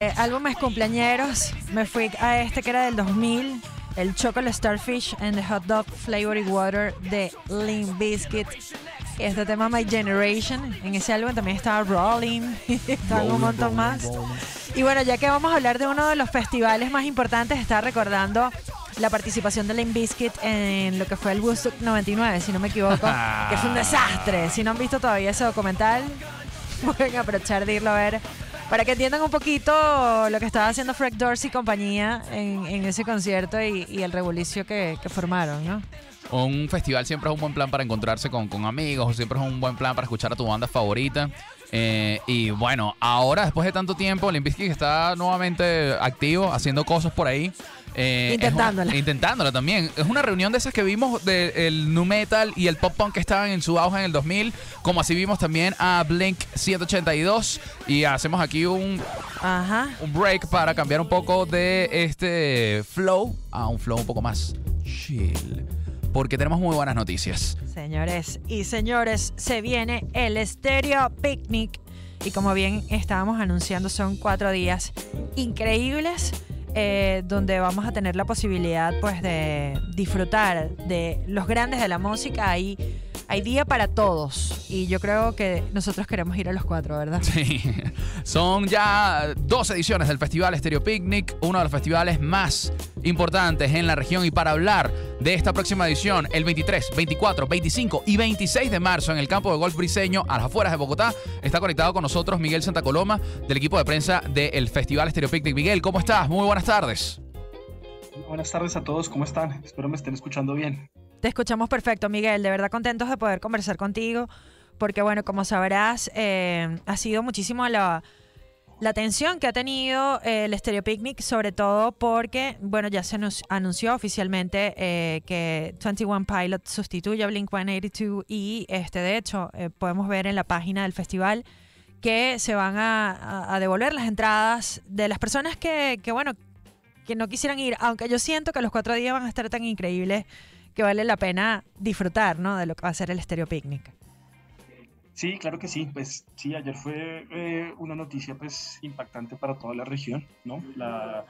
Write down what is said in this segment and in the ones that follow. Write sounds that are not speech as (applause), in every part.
Eh, álbumes cumpleañeros, me fui a este que era del 2000, el Chocolate Starfish and the Hot Dog Flavored Water de Limp Bizkit. Este tema My Generation, en ese álbum también estaba Rolling, (laughs) estaban un montón más. Y bueno, ya que vamos a hablar de uno de los festivales más importantes, estaba recordando la participación de Limp Bizkit en lo que fue el Woodstock 99, si no me equivoco, (laughs) que fue un desastre. Si no han visto todavía ese documental, (laughs) pueden aprovechar de irlo a ver para que entiendan un poquito lo que estaba haciendo Fred Dorsey y compañía en, ese concierto y, el revolucio que, formaron, ¿no? Un festival siempre es un buen plan para encontrarse con, con amigos, siempre es un buen plan para escuchar a tu banda favorita. Eh, y bueno, ahora después de tanto tiempo, Limbisky está nuevamente activo, haciendo cosas por ahí. Eh, intentándola. intentándola también. Es una reunión de esas que vimos del nu metal y el pop punk que estaban en su auge en el 2000. Como así vimos también a Blink 182. Y hacemos aquí un, un break para cambiar un poco de este flow a un flow un poco más chill. Porque tenemos muy buenas noticias. Señores y señores, se viene el Stereo Picnic. Y como bien estábamos anunciando, son cuatro días increíbles eh, donde vamos a tener la posibilidad pues de disfrutar de los grandes de la música. Ahí hay día para todos y yo creo que nosotros queremos ir a los cuatro, ¿verdad? Sí, (laughs) son ya dos ediciones del Festival Stereo Picnic, uno de los festivales más importantes en la región y para hablar de esta próxima edición, el 23, 24, 25 y 26 de marzo en el campo de golf briseño a las afueras de Bogotá, está conectado con nosotros Miguel Santa Coloma del equipo de prensa del Festival Stereo Picnic. Miguel, ¿cómo estás? Muy buenas tardes. Buenas tardes a todos, ¿cómo están? Espero me estén escuchando bien. Te escuchamos perfecto, Miguel. De verdad contentos de poder conversar contigo, porque bueno, como sabrás, eh, ha sido muchísimo la, la atención que ha tenido eh, el Stereo Picnic, sobre todo porque, bueno, ya se nos anunció oficialmente eh, que 21 Pilot sustituye a Blink 182 y, este, de hecho, podemos ver en la página del festival que se van a, devolver las entradas de las personas que, que, bueno, que no quisieran ir, aunque yo siento que los cuatro días van a estar tan increíbles que vale la pena disfrutar, ¿no? De lo que va a ser el Stereo Picnic. Sí, claro que sí. Pues sí, ayer fue eh, una noticia pues impactante para toda la región, ¿no? La,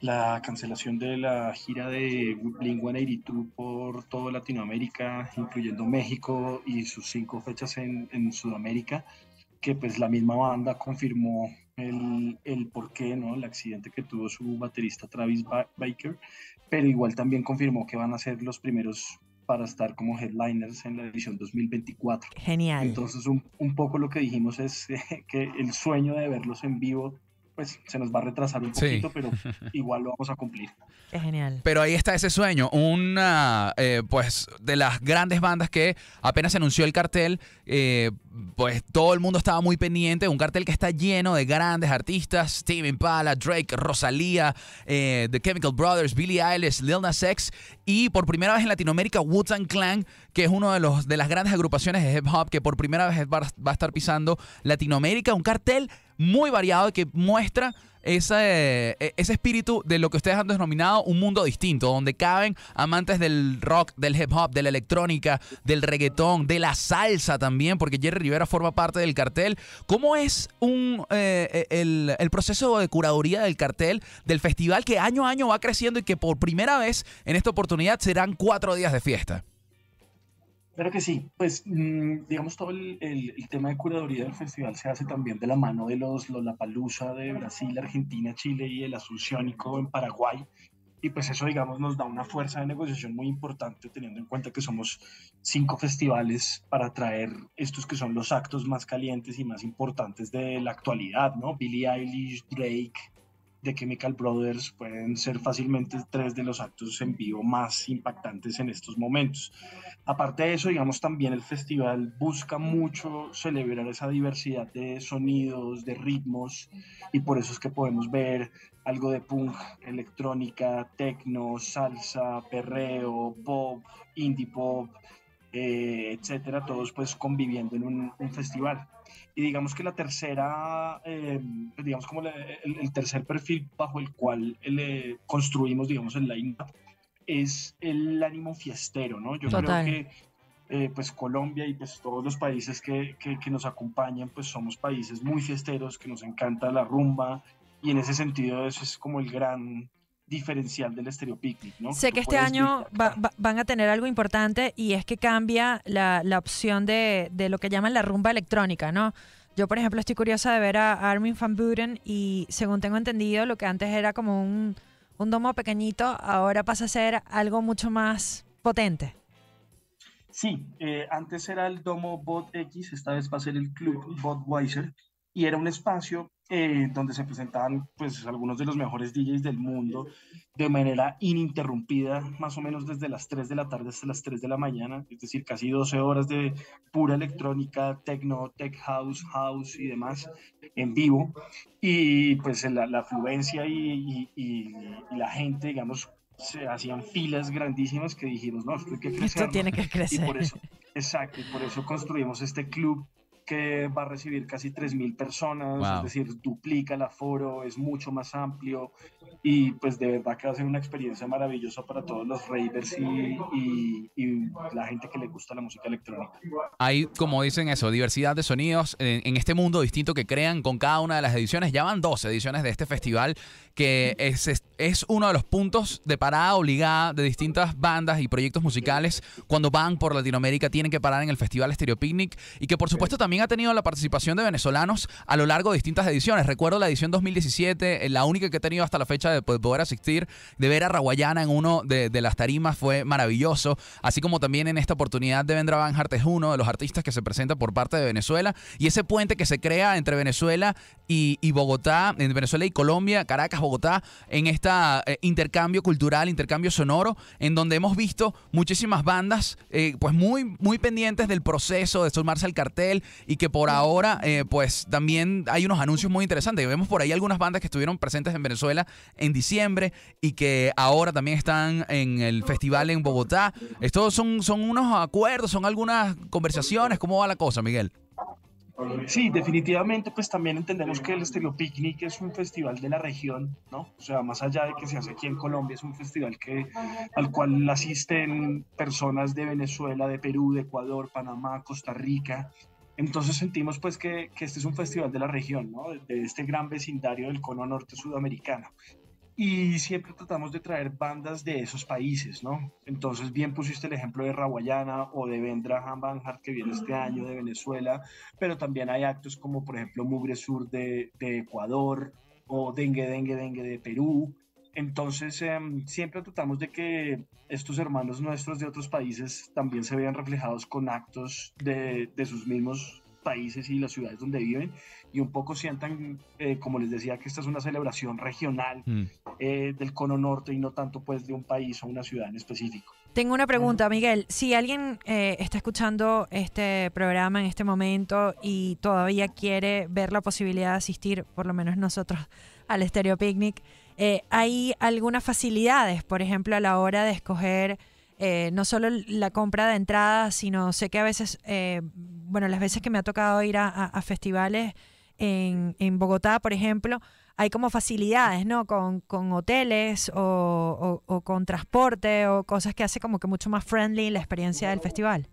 la cancelación de la gira de Blink-182 por toda Latinoamérica, incluyendo México y sus cinco fechas en Sudamérica, que pues la misma banda confirmó el, el porqué, ¿no? El accidente que tuvo su baterista Travis Baker pero igual también confirmó que van a ser los primeros para estar como headliners en la edición 2024. Genial. Entonces, un, un poco lo que dijimos es (laughs) que el sueño de verlos en vivo pues se nos va a retrasar un poquito, pero (laughs) igual lo vamos a cumplir. Es genial. Pero ahí está ese sueño, una eh, pues de las grandes bandas que apenas se anunció el cartel, eh, pues todo el mundo estaba muy pendiente, un cartel que está lleno de grandes artistas, Steven Impala, Drake, Rosalía, eh, The Chemical Brothers, Billie Eilish, Lil Nas X. Y por primera vez en Latinoamérica Wu-Tang Clan, que es uno de los de las grandes agrupaciones de hip hop que por primera vez va a estar pisando Latinoamérica, un cartel muy variado que muestra ese, e, ese espíritu de lo que ustedes han denominado un mundo distinto, donde caben amantes del rock, del hip hop, de la electrónica, del reggaetón, de la salsa también, porque Jerry Rivera forma parte del cartel. ¿Cómo es un, eh, e, el, el proceso de curaduría del cartel del festival que año a año va creciendo y que por primera vez en esta oportunidad serán cuatro días de fiesta? Claro que sí, pues mm, digamos todo el, tema de curaduría del festival se hace también de la mano de los Lollapalooza de Brasil, Argentina, Chile y el Asunciónico en Paraguay. Y pues eso, digamos, nos da una fuerza de negociación muy importante teniendo en cuenta que somos cinco festivales para traer estos que son los actos más calientes y más importantes de la actualidad, ¿no? Billie Eilish, Drake, The Chemical Brothers pueden ser fácilmente tres de los actos en vivo más impactantes en estos momentos. Aparte de eso, digamos, también el festival busca mucho celebrar esa diversidad de sonidos, de ritmos, y por eso es que podemos ver algo de punk, electrónica, techno, salsa, perreo, pop, indie pop, eh, etcétera, todos pues conviviendo en un, festival. Y digamos que la tercera, eh, digamos como el, tercer perfil bajo el cual le eh, construimos, digamos, el line-up es el ánimo fiestero, ¿no? Yo creo que eh, pues Colombia y pues todos los países que, que, nos acompañan, pues somos países muy fiesteros, que nos encanta la rumba, y en ese sentido eso es como el gran diferencial del Stereo Picnic, ¿no? Sé que este año van a tener algo importante y es que cambia la, la opción de, de, lo que llaman la rumba electrónica, ¿no? Yo, por ejemplo, estoy curiosa de ver a Armin van Buren y según tengo entendido, lo que antes era como un, un domo pequeñito, ahora pasa a ser algo mucho más potente. Sí, eh, antes era el domo Bot X, esta vez va a ser el Club Budweiser, y era un espacio eh, donde se presentaban pues algunos de los mejores DJs del mundo de manera ininterrumpida, más o menos desde las 3 de la tarde hasta las 3 de la mañana, es decir, casi 12 horas de pura electrónica, techno, tech house, house y demás en vivo. Y pues la, la afluencia y, y, la gente, digamos, se hacían filas grandísimas que dijimos, no, esto, hay que crecer, esto tiene que crecer. Y por eso, exacto, y por eso construimos este club que va a recibir casi 3.000 personas, es decir, duplica el aforo, es mucho más amplio y pues de verdad que va a ser una experiencia maravillosa para todos los ravers y, y, la gente que le gusta la música electrónica. Hay, como dicen eso, diversidad de sonidos en, este mundo distinto que crean con cada una de las ediciones. Ya van dos ediciones de este festival que es, es, uno de los puntos de parada obligada de distintas bandas y proyectos musicales cuando van por Latinoamérica tienen que parar en el Festival Stereo Picnic y que por supuesto también ha tenido la participación de venezolanos a lo largo de distintas ediciones. Recuerdo la edición 2017, eh, la única que he tenido hasta la fecha de poder asistir, de ver a Raguayana en uno de, las tarimas fue maravilloso, así como también en esta oportunidad de Vendra Van Hart es uno de los artistas que se presenta por parte de Venezuela y ese puente que se crea entre Venezuela y, Bogotá, entre Venezuela y Colombia, Caracas, Bogotá, en este intercambio cultural, intercambio sonoro, en donde hemos visto muchísimas bandas eh, pues muy, muy pendientes del proceso de sumarse al cartel y que por ahora eh, pues también hay unos anuncios muy interesantes. Vemos por ahí algunas bandas que estuvieron presentes en Venezuela en diciembre y que ahora también están en el festival en Bogotá. Estos son, son unos acuerdos, son algunas conversaciones. ¿Cómo va la cosa, Miguel? Sí, definitivamente, pues también entendemos que el Estéreo Picnic es un festival de la región, ¿no? O sea, más allá de que se hace aquí en Colombia, es un festival que, al cual asisten personas de Venezuela, de Perú, de Ecuador, Panamá, Costa Rica. Entonces sentimos pues que, este es un festival de la región. De este gran vecindario del cono norte sudamericano y siempre tratamos de traer bandas de esos países, ¿no? Entonces, bien pusiste el ejemplo de Rawayana o de Vendra Van Hart que viene este año de Venezuela, pero también hay actos como, por ejemplo, Mugre Sur de, de Ecuador o Dengue Dengue Dengue de Perú. Entonces, em, siempre tratamos de que estos hermanos nuestros de otros países también se vean reflejados con actos de, de sus mismos países y las ciudades donde viven y un poco sientan, eh, como les decía, que esta es una celebración regional mm. eh, del cono norte y no tanto pues de un país o una ciudad en específico. Tengo una pregunta, Miguel. Si alguien eh, está escuchando este programa en este momento y todavía quiere ver la posibilidad de asistir, por lo menos nosotros, al Stereo Picnic, ¿hay algunas facilidades, por ejemplo, a la hora de escoger no solo la compra de entradas, sino sé que a veces bueno, las veces que me ha tocado ir a, festivales en, Bogotá, por ejemplo, hay como facilidades, ¿no? Con, hoteles o, con transporte o cosas que hace como que mucho más friendly la experiencia del festival.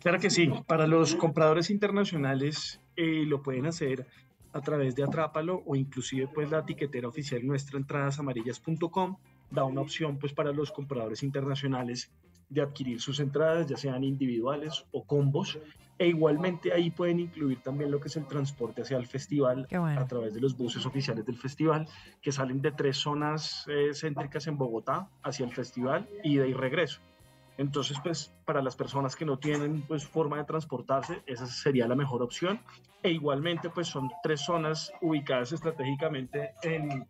Claro que sí, para los compradores internacionales eh, lo pueden hacer a través de Atrápalo o inclusive pues la etiquetera oficial nuestra entradasamarillas.com da una opción pues para los compradores internacionales de adquirir sus entradas, ya sean individuales o combos. E igualmente ahí pueden incluir también lo que es el transporte hacia el festival a través de los buses oficiales del festival, que salen de tres zonas eh, céntricas en Bogotá hacia el festival y de regreso. Entonces, pues para las personas que no tienen pues forma de transportarse, esa sería la mejor opción. E igualmente, pues son tres zonas ubicadas estratégicamente en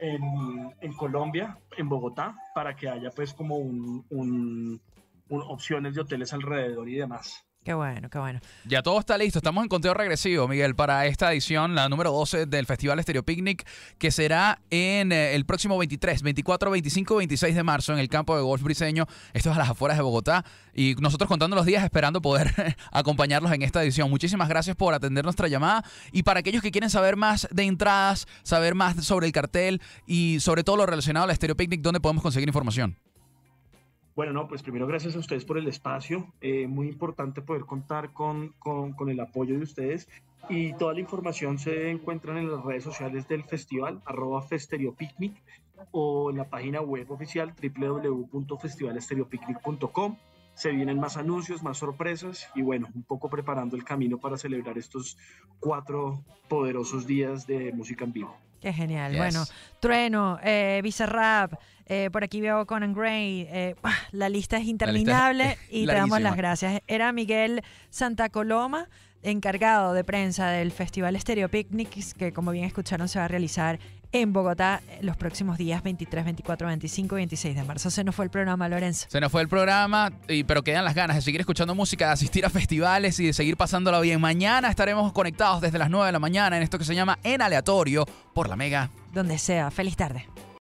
en, Colombia, en Bogotá, para que haya pues como un, opciones de hoteles alrededor y demás. Qué bueno, qué bueno. Ya todo está listo. Estamos en conteo regresivo, Miguel, para esta edición, la número 12 del Festival Estéreo Picnic, que será en eh, el próximo 23, 24, 25, 26 de marzo en el campo de golf briseño. Esto es a las afueras de Bogotá. Y nosotros contando los días, esperando poder (laughs) acompañarlos en esta edición. Muchísimas gracias por atender nuestra llamada. Y para aquellos que quieren saber más de entradas, saber más sobre el cartel y sobre todo lo relacionado al Estéreo Picnic, ¿dónde podemos conseguir información? Bueno, no, pues primero gracias a ustedes por el espacio. Eh, muy importante poder contar con, con, con, el apoyo de ustedes. Y toda la información se encuentra en las redes sociales del festival, arroba festeriopicnic, o en la página web oficial www.festivalestereopicnic.com se vienen más anuncios, más sorpresas y bueno, un poco preparando el camino para celebrar estos cuatro poderosos días de música en vivo. Qué genial. Bueno, Trueno, eh, Bizarrap, eh, por aquí veo Conan Gray. Eh, la lista es interminable y te damos las gracias. Era Miguel Santa Coloma encargado de prensa del Festival Stereo Picnics, que como bien escucharon se va a realizar en Bogotá los próximos días 23, 24, 25 y 26 de marzo. Se nos fue el programa, Lorenzo. Se nos fue el programa, y, pero quedan las ganas de seguir escuchando música, de asistir a festivales y de seguir pasándolo bien. Mañana estaremos conectados desde las 9 de la mañana en esto que se llama En Aleatorio por la Mega. Donde sea. Feliz tarde.